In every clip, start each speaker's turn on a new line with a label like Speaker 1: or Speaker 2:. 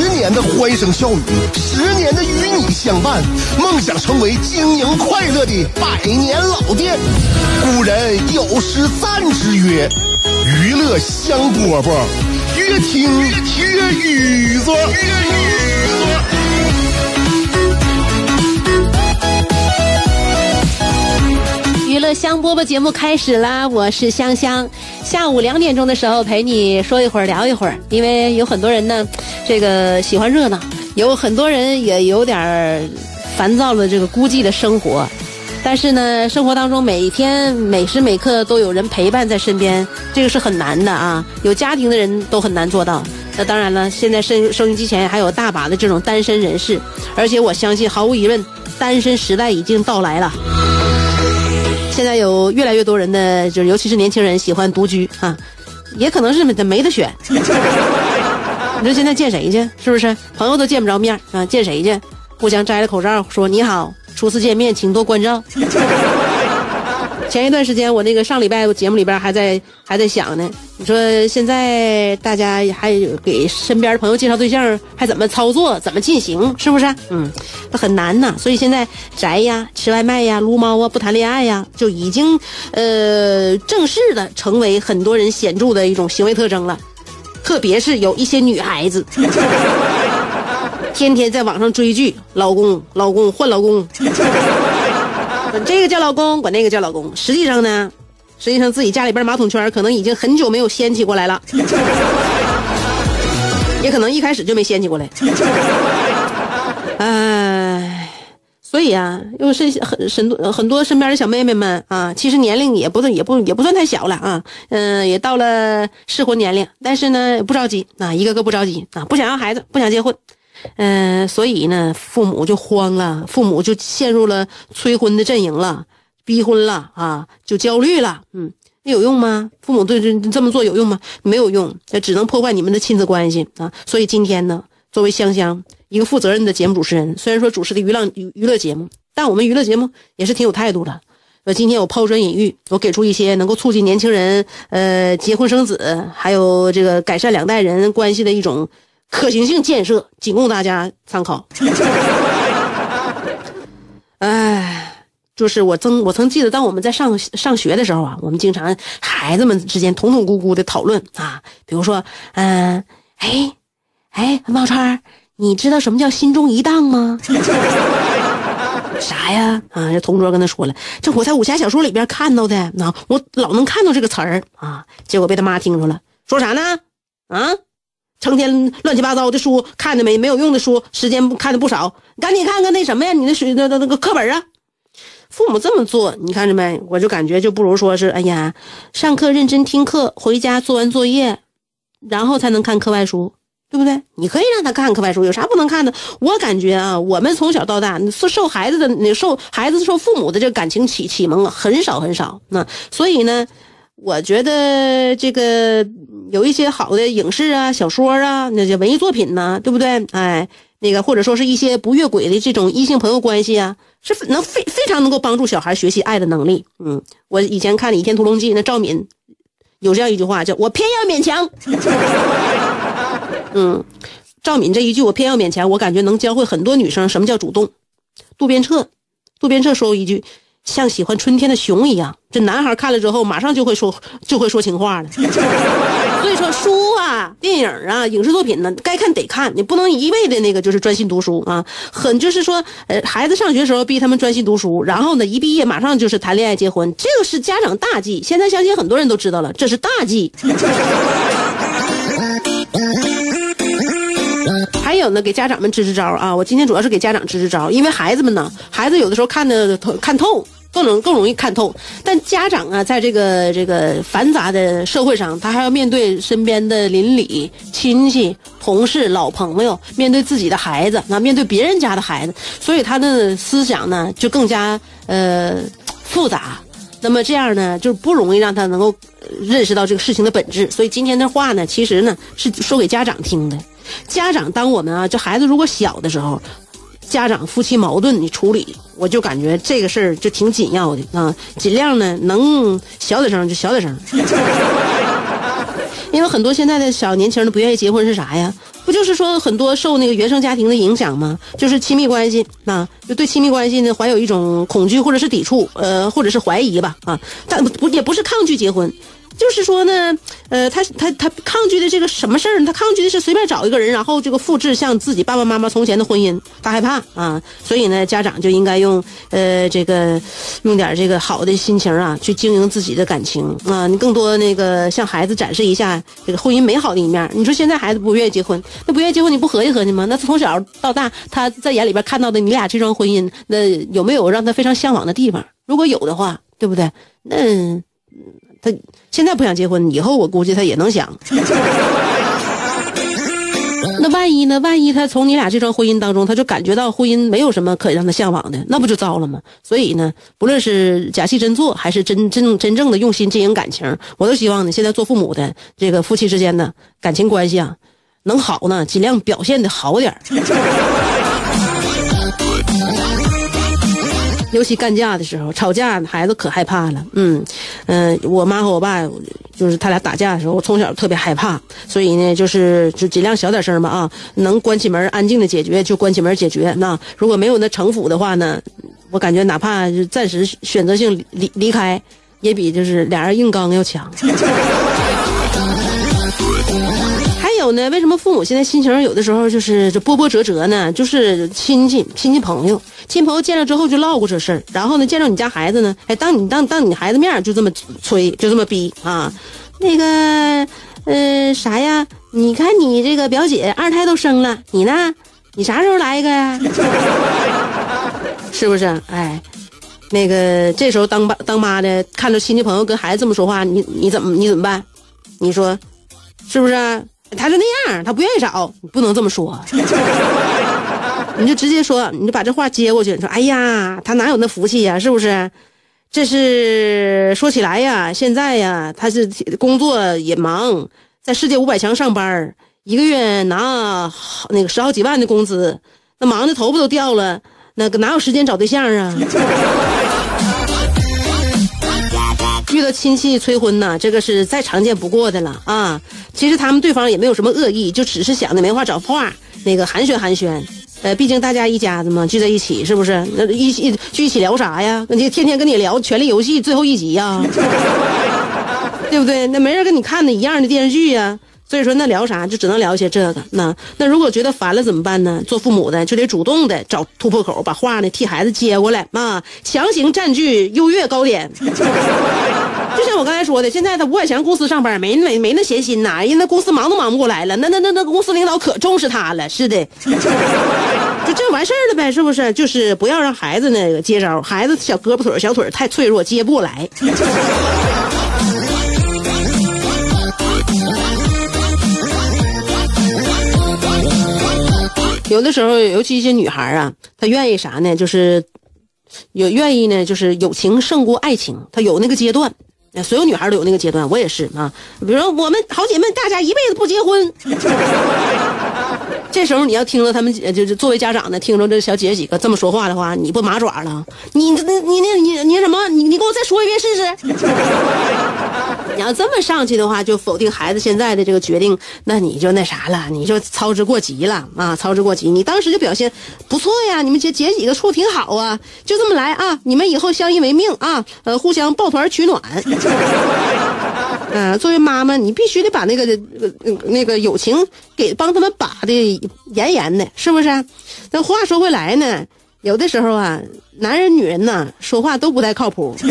Speaker 1: 十年的欢声笑语，十年的与你相伴，梦想成为经营快乐的百年老店。古人有诗赞之曰：“娱乐香饽饽，越听越雨左。”
Speaker 2: 娱乐香饽饽节目开始啦！我是香香，下午两点钟的时候陪你说一会儿聊一会儿，因为有很多人呢，这个喜欢热闹，有很多人也有点烦躁的这个孤寂的生活，但是呢，生活当中每天每时每刻都有人陪伴在身边，这个是很难的啊！有家庭的人都很难做到。那当然了，现在收收音机前还有大把的这种单身人士，而且我相信，毫无疑问，单身时代已经到来了。现在有越来越多人的，就是尤其是年轻人喜欢独居啊，也可能是没得选。你说现在见谁去？是不是朋友都见不着面啊？见谁去？互相摘了口罩说你好，初次见面请多关照。前一段时间，我那个上礼拜节目里边还在还在想呢。你说现在大家还有给身边的朋友介绍对象，还怎么操作，怎么进行，是不是？嗯，那很难呐。所以现在宅呀、吃外卖呀、撸猫啊、不谈恋爱呀，就已经呃正式的成为很多人显著的一种行为特征了。特别是有一些女孩子，天天在网上追剧，老公老公换老公。管这个叫老公，管那个叫老公。实际上呢，实际上自己家里边马桶圈可能已经很久没有掀起过来了，也可能一开始就没掀起过来。哎，所以啊，又是很很多很多身边的小妹妹们啊，其实年龄也不算也不也不算太小了啊，嗯，也到了适婚年龄，但是呢不着急啊，一个个不着急啊，不想要孩子，不想结婚。嗯，所以呢，父母就慌了，父母就陷入了催婚的阵营了，逼婚了啊，就焦虑了。嗯，那有用吗？父母对这这么做有用吗？没有用，那只能破坏你们的亲子关系啊。所以今天呢，作为香香一个负责任的节目主持人，虽然说主持的娱乐娱娱乐节目，但我们娱乐节目也是挺有态度的。呃，今天我抛砖引玉，我给出一些能够促进年轻人呃结婚生子，还有这个改善两代人关系的一种。可行性建设仅供大家参考。哎，就是我曾我曾记得，当我们在上上学的时候啊，我们经常孩子们之间统统咕咕的讨论啊，比如说，嗯，哎，哎，毛川，你知道什么叫心中一荡吗？啥呀？啊，这同桌跟他说了，这我在武侠小说里边看到的，那我老能看到这个词儿啊，结果被他妈听着了，说啥呢？啊？成天乱七八糟的书看的没没有用的书，时间看的不少。赶紧看看那什么呀，你那水那那那个课本啊。父母这么做，你看着没？我就感觉就不如说是，哎呀，上课认真听课，回家做完作业，然后才能看课外书，对不对？你可以让他看课外书，有啥不能看的？我感觉啊，我们从小到大受受孩子的那受孩子受父母的这个感情启启蒙很少很少。那所以呢？我觉得这个有一些好的影视啊、小说啊，那些文艺作品呢，对不对？哎，那个或者说是一些不越轨的这种异性朋友关系啊，是能非非常能够帮助小孩学习爱的能力。嗯，我以前看《倚天屠龙记》，那赵敏有这样一句话，叫我偏要勉强。嗯，赵敏这一句我偏要勉强，我感觉能教会很多女生什么叫主动。渡边彻，渡边彻说过一句。像喜欢春天的熊一样，这男孩看了之后，马上就会说就会说情话了。所以说，书啊、电影啊、影视作品呢，该看得看，你不能一味的那个就是专心读书啊。很就是说，呃，孩子上学时候逼他们专心读书，然后呢，一毕业马上就是谈恋爱结婚，这个是家长大忌。现在相信很多人都知道了，这是大忌。有呢，给家长们支支招啊！我今天主要是给家长支支招，因为孩子们呢，孩子有的时候看的看透，更容更容易看透。但家长啊，在这个这个繁杂的社会上，他还要面对身边的邻里、亲戚、同事、老朋友，面对自己的孩子，那面对别人家的孩子，所以他的思想呢就更加呃复杂。那么这样呢，就不容易让他能够认识到这个事情的本质。所以今天的话呢，其实呢是说给家长听的。家长，当我们啊，这孩子如果小的时候，家长夫妻矛盾你处理，我就感觉这个事儿就挺紧要的啊，尽量呢能小点声就小点声。因为很多现在的小年轻的不愿意结婚是啥呀？不就是说很多受那个原生家庭的影响吗？就是亲密关系啊，就对亲密关系呢怀有一种恐惧或者是抵触，呃，或者是怀疑吧啊，但不也不是抗拒结婚。就是说呢，呃，他他他抗拒的这个什么事儿呢？他抗拒的是随便找一个人，然后这个复制像自己爸爸妈妈从前的婚姻，他害怕啊。所以呢，家长就应该用呃这个用点这个好的心情啊，去经营自己的感情啊。你更多那个向孩子展示一下这个婚姻美好的一面。你说现在孩子不愿意结婚，那不愿意结婚你不合计合计吗？那从小到大他在眼里边看到的你俩这桩婚姻，那有没有让他非常向往的地方？如果有的话，对不对？那。他现在不想结婚，以后我估计他也能想。那万一呢？万一他从你俩这桩婚姻当中，他就感觉到婚姻没有什么可让他向往的，那不就糟了吗？所以呢，不论是假戏真做，还是真真真正的用心经营感情，我都希望呢，现在做父母的这个夫妻之间的感情关系啊，能好呢，尽量表现的好点尤其干架的时候，吵架孩子可害怕了。嗯，嗯，我妈和我爸就是他俩打架的时候，我从小特别害怕，所以呢，就是就尽量小点声吧啊，能关起门安静的解决就关起门解决。那如果没有那城府的话呢，我感觉哪怕就暂时选择性离离开，也比就是俩人硬刚要强。有呢？为什么父母现在心情有的时候就是这波波折折呢？就是亲戚、亲戚朋友、亲朋友见了之后就唠过这事儿，然后呢，见着你家孩子呢，哎，当你当当你孩子面就这么催，就这么逼啊。那个，呃，啥呀？你看你这个表姐二胎都生了，你呢？你啥时候来一个呀？是不是？哎，那个这时候当爸当妈的看着亲戚朋友跟孩子这么说话，你你怎么你怎么办？你说是不是？他就那样，他不愿意找，你不能这么说，你就直接说，你就把这话接过去，你说，哎呀，他哪有那福气呀，是不是？这是说起来呀，现在呀，他是工作也忙，在世界五百强上班，一个月拿那个十好几万的工资，那忙的头发都掉了，那个哪有时间找对象啊？遇到亲戚催婚呐，这个是再常见不过的了啊！其实他们对方也没有什么恶意，就只是想着没话找话，那个寒暄寒暄。呃，毕竟大家一家子嘛，聚在一起，是不是？那一起聚一起聊啥呀？你天天跟你聊《权力游戏》最后一集呀，对不对？那没人跟你看的一样的电视剧呀。所以说，那聊啥就只能聊一些这个。那那如果觉得烦了怎么办呢？做父母的就得主动的找突破口，把话呢替孩子接过来啊，强行占据优越高点。就像我刚才说的，现在他吴百强公司上班没没没那闲心呐，人那公司忙都忙不过来了。那那那那公司领导可重视他了，是的，就这完事儿了呗，是不是？就是不要让孩子那个接招，孩子小胳膊腿小腿太脆弱，接不过来。有的时候，尤其一些女孩啊，她愿意啥呢？就是有愿意呢，就是友情胜过爱情。她有那个阶段，所有女孩都有那个阶段，我也是啊。比如说，我们好姐妹，大家一辈子不结婚。这时候你要听着他们，就是作为家长的，听着这小姐几个这么说话的话，你不麻爪了？你你你你你什么？你你给我再说一遍试试。你要这么上去的话，就否定孩子现在的这个决定，那你就那啥了，你就操之过急了啊！操之过急，你当时就表现不错呀，你们姐姐几个处挺好啊，就这么来啊，你们以后相依为命啊，呃，互相抱团取暖。嗯，作为妈妈，你必须得把那个那个友情给帮他们把的严严的，是不是？那话说回来呢，有的时候啊，男人女人呐，说话都不太靠谱。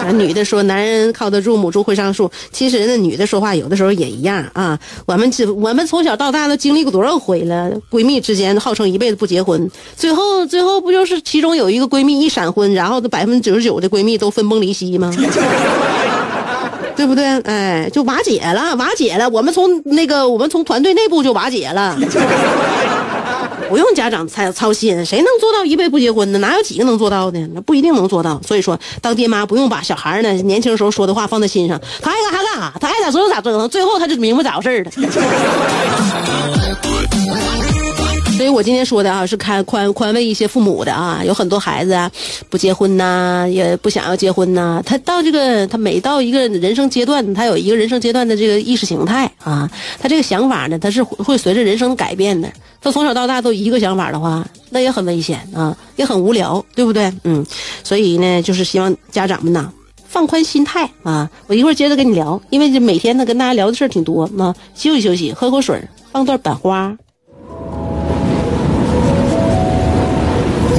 Speaker 2: 啊，女的说男人靠得住，母猪会上树。其实那，女的说话有的时候也一样啊。我们只我们从小到大都经历过多少回了，闺蜜之间号称一辈子不结婚，最后最后不就是其中有一个闺蜜一闪婚，然后这百分之九十九的闺蜜都分崩离析吗？对不对？哎，就瓦解了，瓦解了。我们从那个，我们从团队内部就瓦解了。不用家长操操心，谁能做到一辈不结婚呢？哪有几个能做到的？那不一定能做到。所以说，当爹妈不用把小孩呢年轻时候说的话放在心上，他爱干啥干啥，他爱咋折腾咋折腾，最后他就明白咋回事了。所以我今天说的啊，是开宽宽慰一些父母的啊，有很多孩子啊，不结婚呐，也不想要结婚呐。他到这个，他每到一个人生阶段，他有一个人生阶段的这个意识形态啊，他这个想法呢，他是会随着人生改变的。他从小到大都一个想法的话，那也很危险啊，也很无聊，对不对？嗯，所以呢，就是希望家长们呐，放宽心态啊。我一会儿接着跟你聊，因为这每天呢跟大家聊的事儿挺多啊。休息休息，喝口水，放段板花。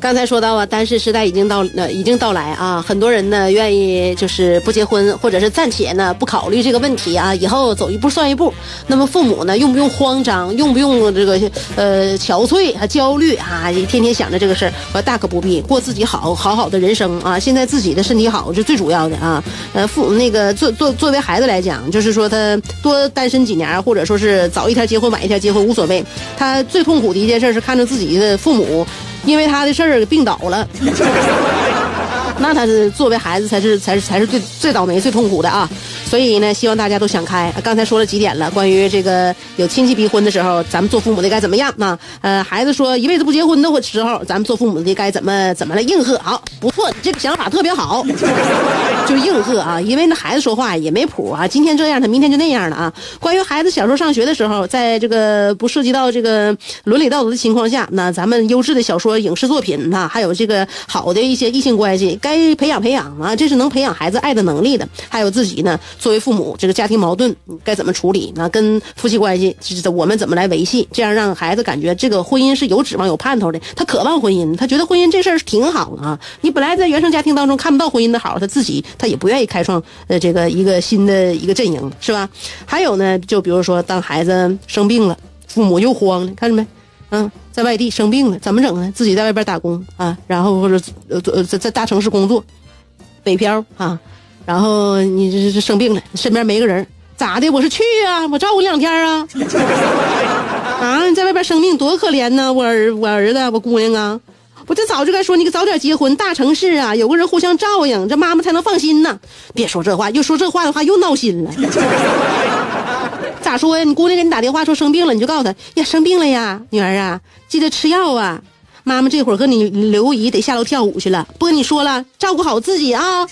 Speaker 2: 刚才说到啊，单身时代已经到呃已经到来啊，很多人呢愿意就是不结婚，或者是暂且呢不考虑这个问题啊，以后走一步算一步。那么父母呢用不用慌张，用不用这个呃憔悴啊焦虑啊，天天想着这个事儿？我大可不必，过自己好好好的人生啊。现在自己的身体好是最主要的啊。呃，父那个作作作为孩子来讲，就是说他多单身几年，或者说是早一天结婚晚一天结婚无所谓。他最痛苦的一件事是看着自己的父母。因为他的事儿病倒了，那他是作为孩子才是才是才是最最倒霉最痛苦的啊！所以呢，希望大家都想开。刚才说了几点了，关于这个有亲戚逼婚的时候，咱们做父母的该怎么样啊？呃，孩子说一辈子不结婚的时候，咱们做父母的该怎么怎么来应和？好，不错，这个想法特别好，就应和啊！因为那孩子说话也没谱啊，今天这样，他明天就那样了啊。关于孩子小时候上学的时候，在这个不涉及到这个伦理道德的情况下，那咱们优质的小说、影视作品啊，还有这个好的一些异性关系，该培养培养啊，这是能培养孩子爱的能力的。还有自己呢。作为父母，这个家庭矛盾该怎么处理？那跟夫妻关系，我们怎么来维系？这样让孩子感觉这个婚姻是有指望、有盼头的。他渴望婚姻，他觉得婚姻这事儿挺好啊。你本来在原生家庭当中看不到婚姻的好，他自己他也不愿意开创呃这个一个新的一个阵营，是吧？还有呢，就比如说当孩子生病了，父母又慌了，看着没？嗯，在外地生病了，怎么整呢？自己在外边打工啊，然后或者呃在在大城市工作，北漂啊。然后你这这生病了，身边没个人，咋的？我是去啊，我照顾你两天啊。啊，你在外边生病多可怜呢！我儿我儿子我姑娘啊，我这早就该说你早点结婚，大城市啊，有个人互相照应，这妈妈才能放心呢。别说这话，又说这话的话又闹心了。咋说呀？你姑娘给你打电话说生病了，你就告诉她呀，生病了呀，女儿啊，记得吃药啊。妈妈这会儿和你刘姨得下楼跳舞去了，不跟你说了，照顾好自己啊，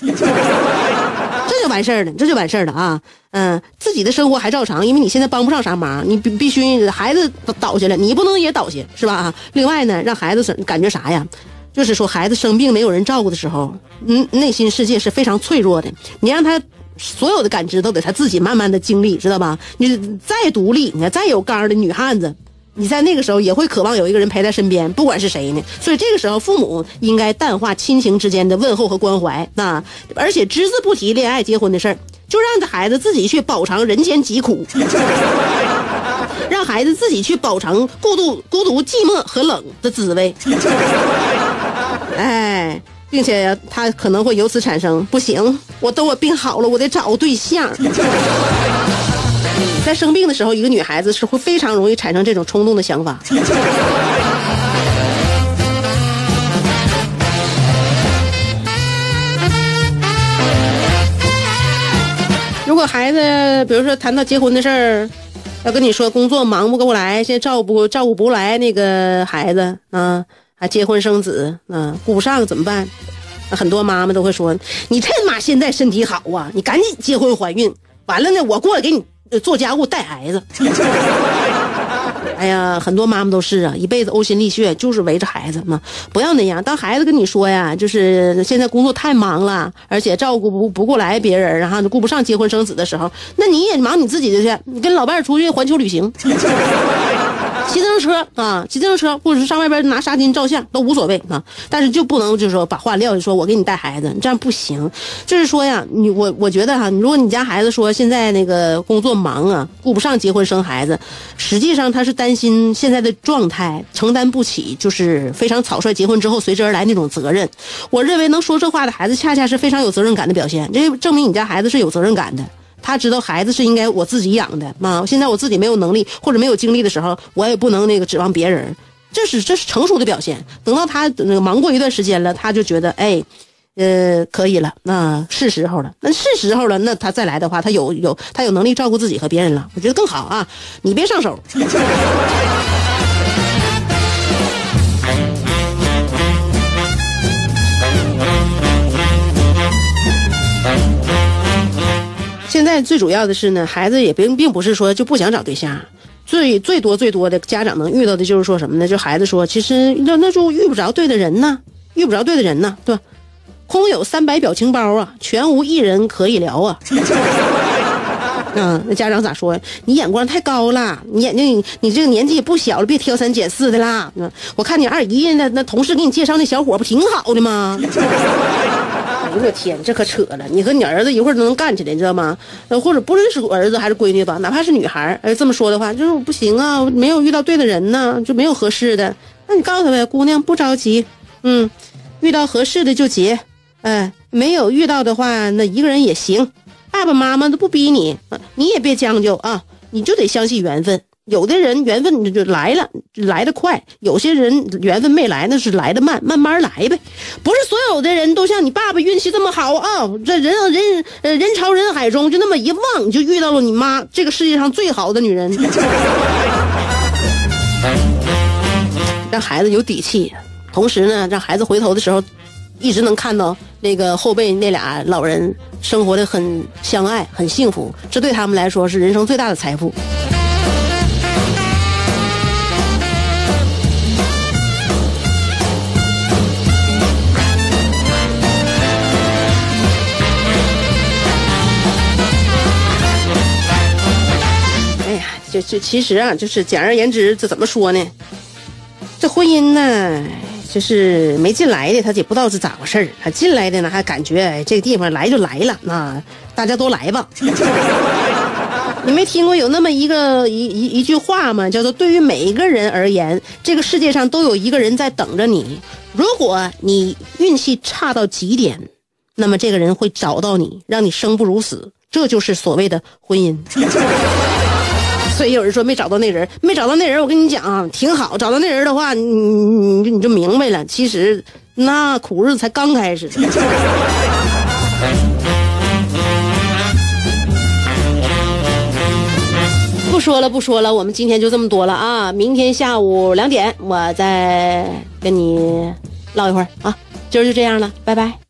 Speaker 2: 就完事儿了，这就完事儿了啊，嗯，自己的生活还照常，因为你现在帮不上啥忙，你必必须孩子倒下了，你不能也倒下，是吧？另外呢，让孩子感觉啥呀？就是说孩子生病没有人照顾的时候，嗯，内心世界是非常脆弱的，你让他所有的感知都得他自己慢慢的经历，知道吧？你再独立，你再有刚的女汉子。你在那个时候也会渴望有一个人陪在身边，不管是谁呢。所以这个时候，父母应该淡化亲情之间的问候和关怀，那而且只字不提恋爱结婚的事儿，就让这孩子自己去饱尝人间疾苦，让孩子自己去饱尝孤独、孤独、寂寞和冷的滋味。哎，并且他可能会由此产生不行，我等我病好了，我得找个对象。在生病的时候，一个女孩子是会非常容易产生这种冲动的想法。如果孩子，比如说谈到结婚的事儿，要跟你说工作忙不过来，现在照顾照顾不来那个孩子啊，还结婚生子啊，顾不上怎么办？很多妈妈都会说：“你趁妈现在身体好啊，你赶紧结婚怀孕，完了呢，我过来给你做家务带孩子。”哎呀，很多妈妈都是啊，一辈子呕心沥血就是围着孩子嘛。不要那样，当孩子跟你说呀，就是现在工作太忙了，而且照顾不不过来别人，然后就顾不上结婚生子的时候，那你也忙你自己的去，你跟老伴儿出去环球旅行。骑自行车啊，骑自行车，或者是上外边拿纱巾照相都无所谓啊，但是就不能就是说把话撂下，说我给你带孩子，这样不行。就是说呀，你我我觉得哈，如果你家孩子说现在那个工作忙啊，顾不上结婚生孩子，实际上他是担心现在的状态承担不起，就是非常草率结婚之后随之而来那种责任。我认为能说这话的孩子，恰恰是非常有责任感的表现，这证明你家孩子是有责任感的。他知道孩子是应该我自己养的，妈，现在我自己没有能力或者没有精力的时候，我也不能那个指望别人，这是这是成熟的表现。等到他那个忙过一段时间了，他就觉得哎，呃，可以了，那是时候了，那是时候了，那他再来的话，他有有他有能力照顾自己和别人了，我觉得更好啊，你别上手。现在最主要的是呢，孩子也并并不是说就不想找对象，最最多最多的家长能遇到的就是说什么呢？就孩子说，其实那那就遇不着对的人呢，遇不着对的人呢，对吧？空有三百表情包啊，全无一人可以聊啊。嗯，那家长咋说？你眼光太高了，你眼睛你这个年纪也不小了，别挑三拣四的啦。我看你二姨那那同事给你介绍那小伙不挺好的吗？哎呦我天，这可扯了！你和你儿子一会儿都能干起来，你知道吗？或者不论是儿子还是闺女吧，哪怕是女孩儿，这么说的话，就是不行啊，没有遇到对的人呢，就没有合适的。那你告诉他呗，姑娘不着急，嗯，遇到合适的就结，哎，没有遇到的话，那一个人也行。爸爸妈妈都不逼你，你也别将就啊，你就得相信缘分。有的人缘分就来了，来的快；有些人缘分没来，那是来的慢，慢慢来呗。不是所有的人都像你爸爸运气这么好啊！这人人人潮人海中就那么一望，就遇到了你妈这个世界上最好的女人，让孩子有底气。同时呢，让孩子回头的时候，一直能看到那个后背那俩老人生活的很相爱、很幸福，这对他们来说是人生最大的财富。这其实啊，就是简而言之，这怎么说呢？这婚姻呢，就是没进来的，他也不知道是咋回事儿；他进来的呢，还感觉，这个地方来就来了，那大家都来吧。你没听过有那么一个一一一句话吗？叫做“对于每一个人而言，这个世界上都有一个人在等着你。如果你运气差到极点，那么这个人会找到你，让你生不如死。这就是所谓的婚姻。”所以有人说没找到那人，没找到那人，我跟你讲啊，挺好。找到那人的话，你你你就明白了。其实那苦日子才刚开始。不说了，不说了，我们今天就这么多了啊！明天下午两点我再跟你唠一会儿啊。今儿就这样了，拜拜。